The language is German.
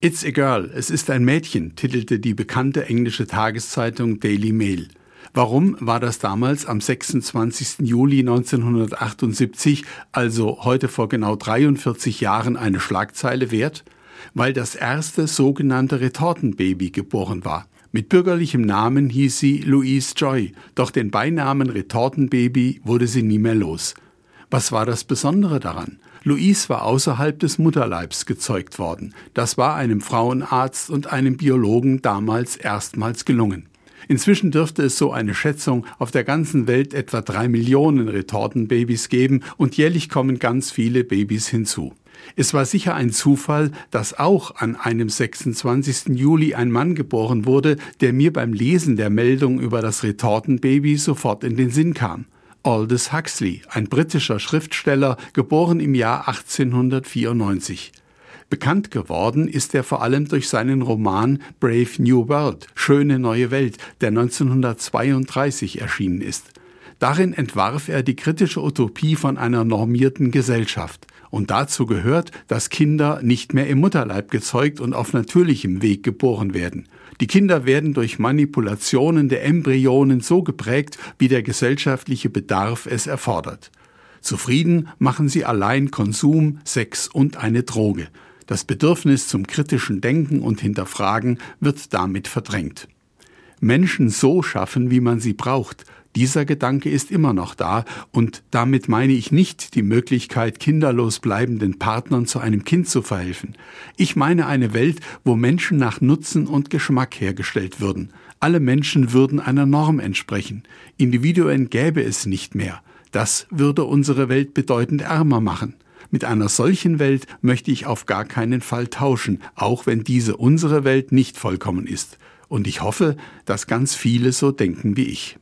It's a Girl, es ist ein Mädchen, titelte die bekannte englische Tageszeitung Daily Mail. Warum war das damals am 26. Juli 1978, also heute vor genau 43 Jahren, eine Schlagzeile wert? Weil das erste sogenannte Retortenbaby geboren war. Mit bürgerlichem Namen hieß sie Louise Joy, doch den Beinamen Retortenbaby wurde sie nie mehr los. Was war das Besondere daran? Louise war außerhalb des Mutterleibs gezeugt worden. Das war einem Frauenarzt und einem Biologen damals erstmals gelungen. Inzwischen dürfte es so eine Schätzung auf der ganzen Welt etwa drei Millionen Retortenbabys geben und jährlich kommen ganz viele Babys hinzu. Es war sicher ein Zufall, dass auch an einem 26. Juli ein Mann geboren wurde, der mir beim Lesen der Meldung über das Retortenbaby sofort in den Sinn kam. Aldous Huxley, ein britischer Schriftsteller, geboren im Jahr 1894. Bekannt geworden ist er vor allem durch seinen Roman Brave New World, Schöne neue Welt, der 1932 erschienen ist. Darin entwarf er die kritische Utopie von einer normierten Gesellschaft. Und dazu gehört, dass Kinder nicht mehr im Mutterleib gezeugt und auf natürlichem Weg geboren werden. Die Kinder werden durch Manipulationen der Embryonen so geprägt, wie der gesellschaftliche Bedarf es erfordert. Zufrieden machen sie allein Konsum, Sex und eine Droge. Das Bedürfnis zum kritischen Denken und Hinterfragen wird damit verdrängt. Menschen so schaffen, wie man sie braucht, dieser Gedanke ist immer noch da und damit meine ich nicht die Möglichkeit, kinderlos bleibenden Partnern zu einem Kind zu verhelfen. Ich meine eine Welt, wo Menschen nach Nutzen und Geschmack hergestellt würden. Alle Menschen würden einer Norm entsprechen. Individuen gäbe es nicht mehr. Das würde unsere Welt bedeutend ärmer machen. Mit einer solchen Welt möchte ich auf gar keinen Fall tauschen, auch wenn diese unsere Welt nicht vollkommen ist. Und ich hoffe, dass ganz viele so denken wie ich.